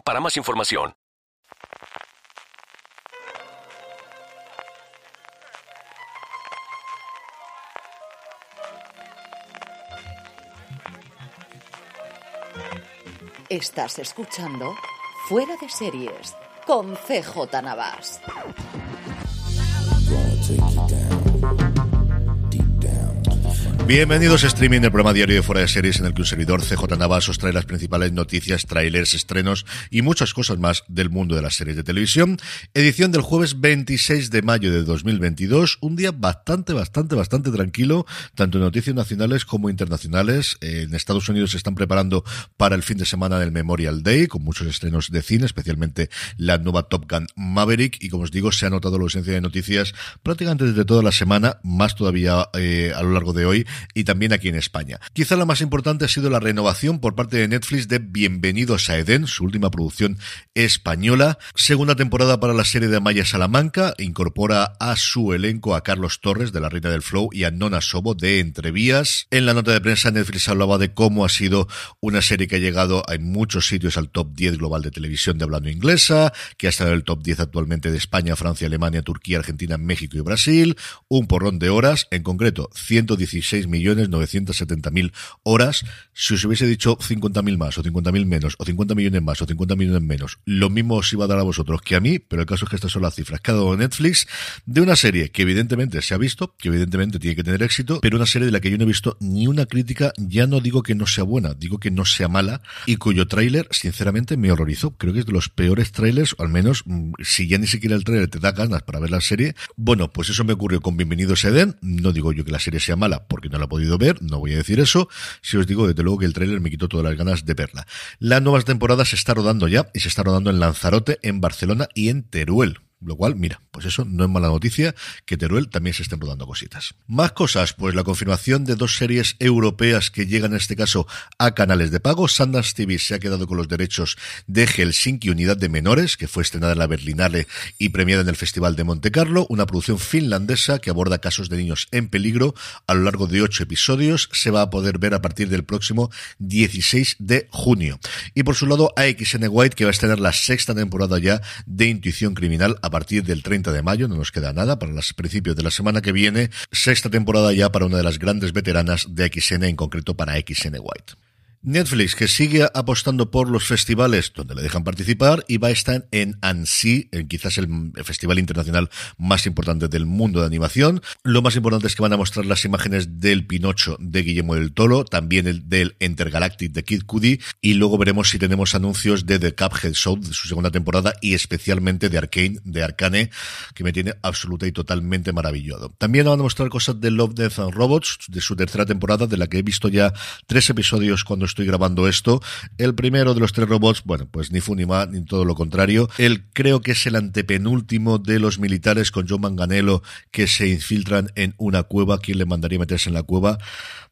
para más información. Estás escuchando Fuera de Series con CJ Navas. Bienvenidos a streaming del programa diario de Fuera de Series en el que un servidor CJ Navas os trae las principales noticias, trailers, estrenos y muchas cosas más del mundo de las series de televisión. Edición del jueves 26 de mayo de 2022, un día bastante, bastante, bastante tranquilo, tanto en noticias nacionales como internacionales. En Estados Unidos se están preparando para el fin de semana del Memorial Day, con muchos estrenos de cine, especialmente la nueva Top Gun Maverick, y como os digo, se ha notado la ausencia de noticias prácticamente desde toda la semana, más todavía eh, a lo largo de hoy, y también aquí en España. Quizá la más importante ha sido la renovación por parte de Netflix de Bienvenidos a Eden, su última producción española. Segunda temporada para la serie de Amaya Salamanca, incorpora a su elenco a Carlos Torres de La Reina del Flow y a Nona Sobo de Entrevías. En la nota de prensa Netflix hablaba de cómo ha sido una serie que ha llegado en muchos sitios al top 10 global de televisión de hablando inglesa, que ha estado en el top 10 actualmente de España, Francia, Alemania, Turquía, Argentina, México y Brasil, un porrón de horas, en concreto 116 millones 970 mil horas. Si os hubiese dicho 50 mil más, o 50 mil menos, o 50 millones más, o 50 millones menos, lo mismo os iba a dar a vosotros que a mí, pero el caso es que estas son las cifras que ha dado Netflix de una serie que evidentemente se ha visto, que evidentemente tiene que tener éxito, pero una serie de la que yo no he visto ni una crítica, ya no digo que no sea buena, digo que no sea mala, y cuyo tráiler, sinceramente, me horrorizó. Creo que es de los peores trailers, o al menos, mm, si ya ni siquiera el tráiler te da ganas para ver la serie, bueno, pues eso me ocurrió con Bienvenidos a Eden, no digo yo que la serie sea mala, porque no la he podido ver, no voy a decir eso. Si os digo, desde luego que el tráiler me quitó todas las ganas de verla. La nueva temporada se está rodando ya y se está rodando en Lanzarote, en Barcelona y en Teruel. Lo cual, mira, pues eso no es mala noticia que Teruel también se estén rodando cositas. Más cosas, pues la confirmación de dos series europeas que llegan en este caso a canales de pago. Sundance TV se ha quedado con los derechos de Helsinki Unidad de Menores, que fue estrenada en la Berlinale y premiada en el Festival de Monte Carlo, una producción finlandesa que aborda casos de niños en peligro a lo largo de ocho episodios. Se va a poder ver a partir del próximo 16 de junio. Y por su lado, AXN White, que va a estrenar la sexta temporada ya de Intuición Criminal partir del 30 de mayo, no nos queda nada para los principios de la semana que viene, sexta temporada ya para una de las grandes veteranas de XN, en concreto para XN White. Netflix, que sigue apostando por los festivales donde le dejan participar y va a estar en Annecy, en quizás el festival internacional más importante del mundo de animación. Lo más importante es que van a mostrar las imágenes del Pinocho de Guillermo del Toro, también el del Intergalactic de Kid Cudi, y luego veremos si tenemos anuncios de The Cuphead Show de su segunda temporada y especialmente de Arcane, de Arcane, que me tiene absoluta y totalmente maravillado. También van a mostrar cosas de Love, Death and Robots, de su tercera temporada, de la que he visto ya tres episodios cuando estoy grabando esto. El primero de los tres robots, bueno, pues ni fu ni más, ni todo lo contrario. El creo que es el antepenúltimo de los militares con John Manganello que se infiltran en una cueva. ¿Quién le mandaría meterse en la cueva?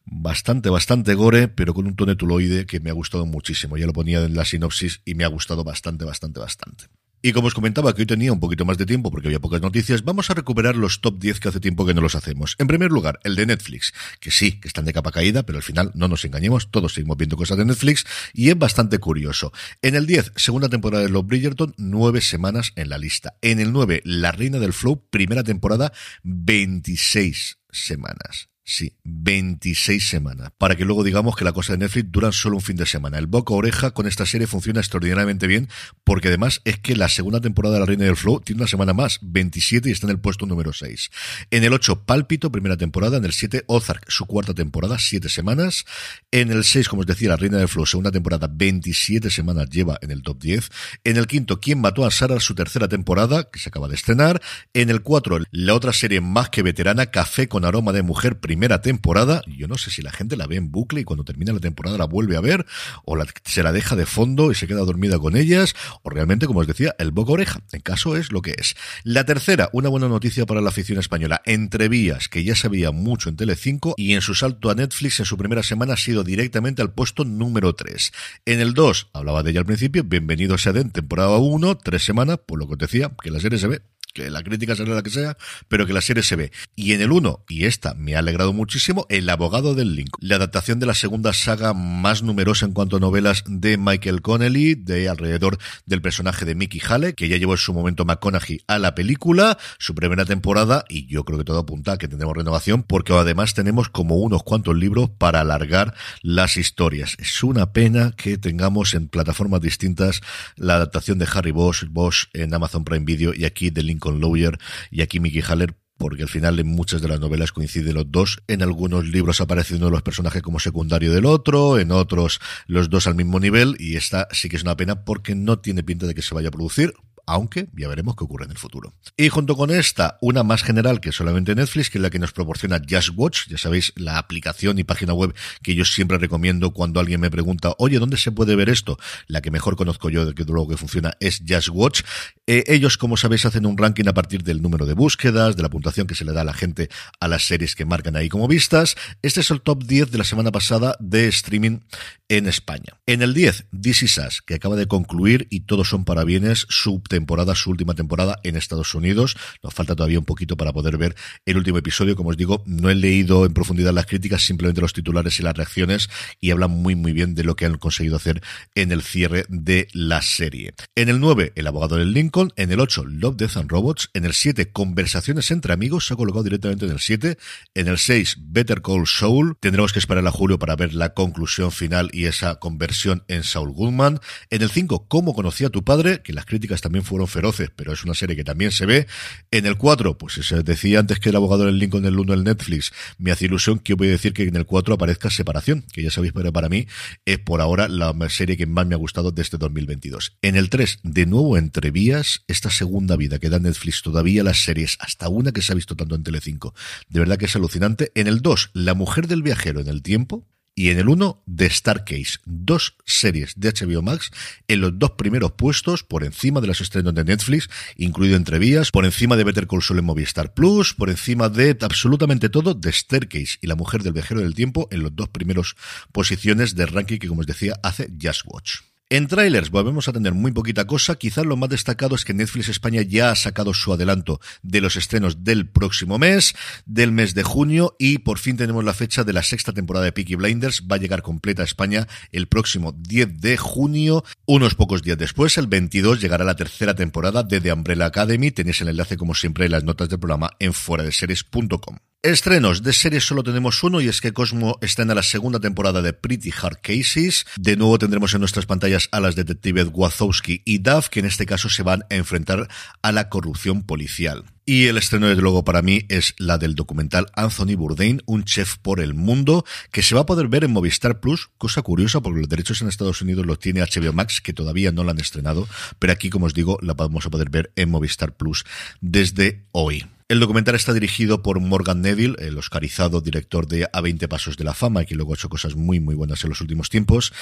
bastante, bastante gore, pero con un tono tuloide que me ha gustado muchísimo. Ya lo ponía en la sinopsis y me ha gustado bastante, bastante, bastante. Y como os comentaba que hoy tenía un poquito más de tiempo porque había pocas noticias, vamos a recuperar los top 10 que hace tiempo que no los hacemos. En primer lugar, el de Netflix, que sí, que están de capa caída, pero al final no nos engañemos, todos seguimos viendo cosas de Netflix y es bastante curioso. En el 10, segunda temporada de Love Bridgerton, nueve semanas en la lista. En el 9, La Reina del Flow, primera temporada, 26 semanas. Sí, 26 semanas. Para que luego digamos que la cosa de Netflix dura solo un fin de semana. El boca oreja con esta serie funciona extraordinariamente bien porque además es que la segunda temporada de La Reina del Flow tiene una semana más, 27 y está en el puesto número 6. En el 8, Pálpito, primera temporada. En el 7, Ozark, su cuarta temporada, 7 semanas. En el 6, como os decía, La Reina del Flow, segunda temporada, 27 semanas lleva en el top 10. En el quinto, ¿Quién mató a Sara? Su tercera temporada, que se acaba de estrenar. En el 4, la otra serie más que veterana, Café con aroma de mujer, primera temporada. Yo no sé si la gente la ve en bucle y cuando termina la temporada la vuelve a ver, o se la deja de fondo y se queda dormida con ellas, o realmente, como os decía, el boca oreja. En caso es lo que es. La tercera, una buena noticia para la afición española. Entrevías, que ya se veía mucho en Telecinco, y en su salto a Netflix en su primera semana ha sido directamente al puesto número 3. En el 2, hablaba de ella al principio, bienvenido a Den, temporada 1, tres semanas, por lo que os decía, que la serie se ve que la crítica será la que sea, pero que la serie se ve. Y en el 1, y esta me ha alegrado muchísimo, El abogado del Link, la adaptación de la segunda saga más numerosa en cuanto a novelas de Michael Connelly, de alrededor del personaje de Mickey Hale, que ya llevó en su momento McConaughey a la película, su primera temporada, y yo creo que todo apunta a que tendremos renovación, porque además tenemos como unos cuantos libros para alargar las historias. Es una pena que tengamos en plataformas distintas la adaptación de Harry Bosch, en Amazon Prime Video y aquí de Link con Lawyer y aquí Mickey Haller porque al final en muchas de las novelas coinciden los dos. En algunos libros aparece uno de los personajes como secundario del otro, en otros los dos al mismo nivel, y esta sí que es una pena porque no tiene pinta de que se vaya a producir aunque ya veremos qué ocurre en el futuro. Y junto con esta, una más general que solamente Netflix, que es la que nos proporciona Just Watch, ya sabéis, la aplicación y página web que yo siempre recomiendo cuando alguien me pregunta, oye, ¿dónde se puede ver esto? La que mejor conozco yo de que luego que funciona es Just Watch. Eh, ellos, como sabéis, hacen un ranking a partir del número de búsquedas, de la puntuación que se le da a la gente a las series que marcan ahí como vistas. Este es el top 10 de la semana pasada de streaming en España. En el 10, This Is Us, que acaba de concluir y todos son para bienes su temporada, su última temporada en Estados Unidos. Nos falta todavía un poquito para poder ver el último episodio. Como os digo, no he leído en profundidad las críticas, simplemente los titulares y las reacciones y hablan muy muy bien de lo que han conseguido hacer en el cierre de la serie. En el 9, El abogado del Lincoln. En el 8, Love, Death and Robots. En el 7, Conversaciones entre amigos. Se ha colocado directamente en el 7. En el 6, Better Call Saul. Tendremos que esperar a julio para ver la conclusión final y esa conversión en Saul Goodman. En el 5, Cómo conocí a tu padre, que las críticas también fueron feroces, pero es una serie que también se ve. En el 4, pues se decía antes que el abogado del Lincoln del 1 del Netflix, me hace ilusión que voy a decir que en el 4 aparezca Separación, que ya sabéis, pero para mí es por ahora la serie que más me ha gustado de este 2022. En el 3, de nuevo entre vías, esta segunda vida que da Netflix todavía las series, hasta una que se ha visto tanto en Telecinco. De verdad que es alucinante. En el 2, La mujer del viajero en el tiempo, y en el 1 de Starcase, dos series de HBO Max en los dos primeros puestos por encima de las estrenos de Netflix, incluido Entrevías, por encima de Better Call Saul en Movistar Plus, por encima de absolutamente todo de Staircase y La Mujer del Viajero del Tiempo en los dos primeros posiciones de ranking que como os decía hace Just Watch. En trailers volvemos a tener muy poquita cosa. Quizás lo más destacado es que Netflix España ya ha sacado su adelanto de los estrenos del próximo mes, del mes de junio, y por fin tenemos la fecha de la sexta temporada de Peaky Blinders. Va a llegar completa a España el próximo 10 de junio. Unos pocos días después, el 22, llegará la tercera temporada de The Umbrella Academy. Tenéis el enlace, como siempre, en las notas del programa en fueradeseries.com. Estrenos de series solo tenemos uno y es que Cosmo está en la segunda temporada de Pretty Hard Cases. De nuevo tendremos en nuestras pantallas a las detectives Wazowski y Duff que en este caso se van a enfrentar a la corrupción policial. Y el estreno, desde luego, para mí es la del documental Anthony Bourdain, un chef por el mundo, que se va a poder ver en Movistar Plus, cosa curiosa porque los derechos en Estados Unidos los tiene HBO Max, que todavía no la han estrenado, pero aquí, como os digo, la vamos a poder ver en Movistar Plus desde hoy. El documental está dirigido por Morgan Neville, el oscarizado director de A 20 Pasos de la Fama, que luego ha hecho cosas muy, muy buenas en los últimos tiempos.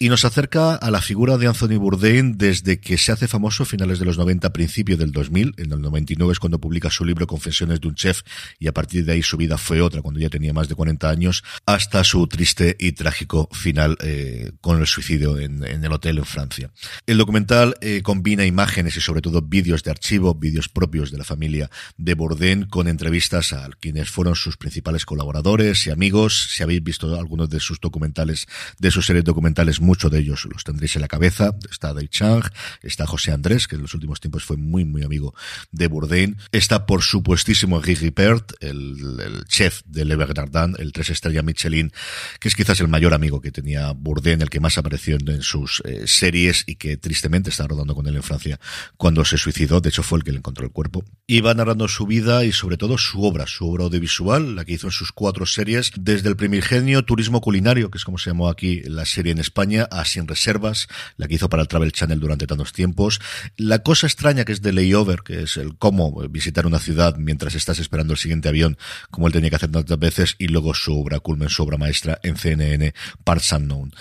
Y nos acerca a la figura de Anthony Bourdain desde que se hace famoso a finales de los 90, principio del 2000. En el 99 es cuando publica su libro Confesiones de un chef y a partir de ahí su vida fue otra cuando ya tenía más de 40 años hasta su triste y trágico final eh, con el suicidio en, el hotel en Francia. El documental eh, combina imágenes y sobre todo vídeos de archivo, vídeos propios de la familia de Bourdain con entrevistas a quienes fueron sus principales colaboradores y amigos. Si habéis visto algunos de sus documentales, de sus series documentales muchos de ellos los tendréis en la cabeza. Está Dave Chang, está José Andrés, que en los últimos tiempos fue muy, muy amigo de Bourdain. Está, por supuestísimo, Guy Pert, el, chef de Le Bernardin, el tres estrella Michelin, que es quizás el mayor amigo que tenía Bourdain, el que más apareció en sus eh, series y que tristemente está rodando con él en Francia cuando se suicidó. De hecho, fue el que le encontró el cuerpo. Y va narrando su vida y sobre todo su obra, su obra audiovisual, la que hizo en sus cuatro series, desde el primigenio Turismo Culinario, que es como se llamó aquí la serie en España, a Sin Reservas, la que hizo para el Travel Channel durante tantos tiempos. La cosa extraña que es de Layover, que es el cómo visitar una ciudad mientras estás esperando el siguiente avión, como él tenía que hacer tantas veces, y luego su obra culmen, su obra maestra en CNN, Parts Unknown.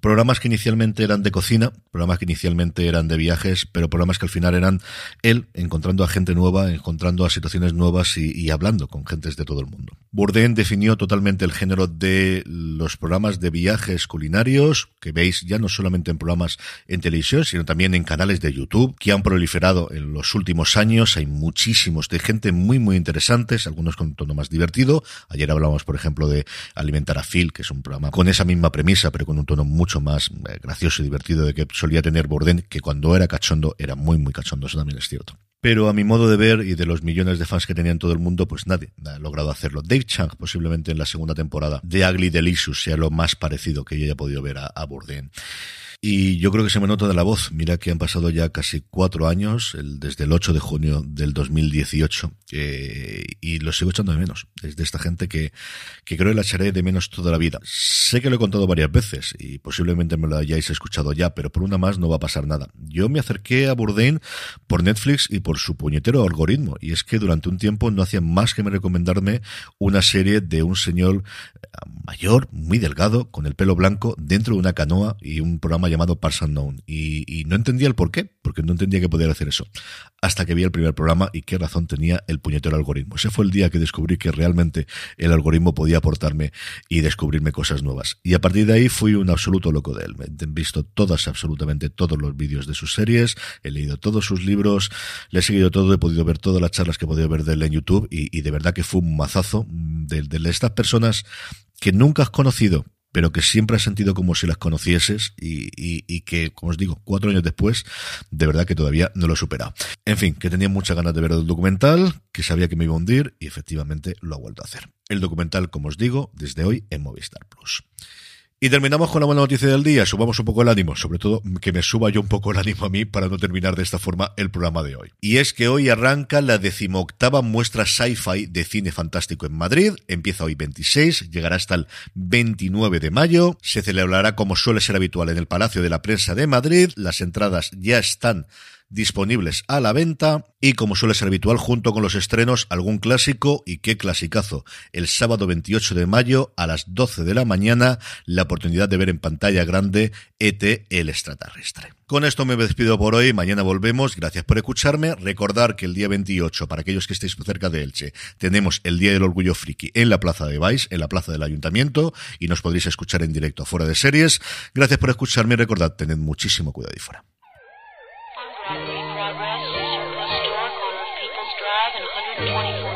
Programas que inicialmente eran de cocina, programas que inicialmente eran de viajes, pero programas que al final eran él encontrando a gente nueva, encontrando a situaciones nuevas y, hablando con gentes de todo el mundo. Bourdain definió totalmente el género de los programas de viajes culinarios, que veis ya no solamente en programas en televisión, sino también en canales de YouTube, que han proliferado en los últimos años. Hay muchísimos de gente muy, muy interesantes, algunos con un tono más divertido. Ayer hablamos, por ejemplo, de Alimentar a Phil, que es un programa con esa misma premisa, pero con un tono mucho más eh, gracioso y divertido de que solía tener Bourdain, que cuando era cachondo era muy, muy cachondo, eso también es cierto. Pero a mi modo de ver y de los millones de fans que tenía en todo el mundo, pues nadie ha logrado hacerlo. Dave Chang, posiblemente en la segunda temporada de Ugly Delicious, sea lo más parecido que yo haya podido ver a, a Bourdain. Y yo creo que se me nota de la voz. Mira que han pasado ya casi cuatro años, el, desde el 8 de junio del 2018, eh, y lo sigo echando de menos. Es de esta gente que, que creo que la echaré de menos toda la vida. Sé que lo he contado varias veces y posiblemente me lo hayáis escuchado ya, pero por una más no va a pasar nada. Yo me acerqué a Bourdain por Netflix y por su puñetero algoritmo, y es que durante un tiempo no hacía más que me recomendarme una serie de un señor mayor, muy delgado, con el pelo blanco, dentro de una canoa y un programa llamado Pars Unknown. Y, no entendía el por qué, porque no entendía que podía hacer eso. Hasta que vi el primer programa y qué razón tenía el puñetero algoritmo. Ese fue el día que descubrí que realmente el algoritmo podía aportarme y descubrirme cosas nuevas. Y a partir de ahí fui un absoluto loco de él. He visto todas, absolutamente todos los vídeos de sus series, he leído todos sus libros, le he seguido todo, he podido ver todas las charlas que he podido ver de él en YouTube y, de verdad que fue un mazazo de estas personas que nunca has conocido, pero que siempre has sentido como si las conocieses y, y, que, como os digo, cuatro años después, de verdad que todavía no lo he superado. En fin, que tenía muchas ganas de ver el documental, que sabía que me iba a hundir y efectivamente lo ha vuelto a hacer. El documental, como os digo, desde hoy en Movistar Plus. Y terminamos con la buena noticia del día. Subamos un poco el ánimo, sobre todo que me suba yo un poco el ánimo a mí para no terminar de esta forma el programa de hoy. Y es que hoy arranca la decimoctava muestra sci-fi de cine fantástico en Madrid. Empieza hoy 26, llegará hasta el 29 de mayo. Se celebrará como suele ser habitual en el Palacio de la Prensa de Madrid. Las entradas ya están disponibles a la venta y como suele ser habitual junto con los estrenos algún clásico y qué clasicazo. El sábado 28 de mayo a las 12 de la mañana la oportunidad de ver en pantalla grande ET el extraterrestre. Con esto me despido por hoy, mañana volvemos, gracias por escucharme, recordar que el día 28, para aquellos que estéis cerca de Elche, tenemos el Día del Orgullo Friki en la Plaza de Vais, en la Plaza del Ayuntamiento, y nos podréis escuchar en directo fuera de series. Gracias por escucharme y recordad, tened muchísimo cuidado y fuera. Progress, Historic on People's Drive and 124th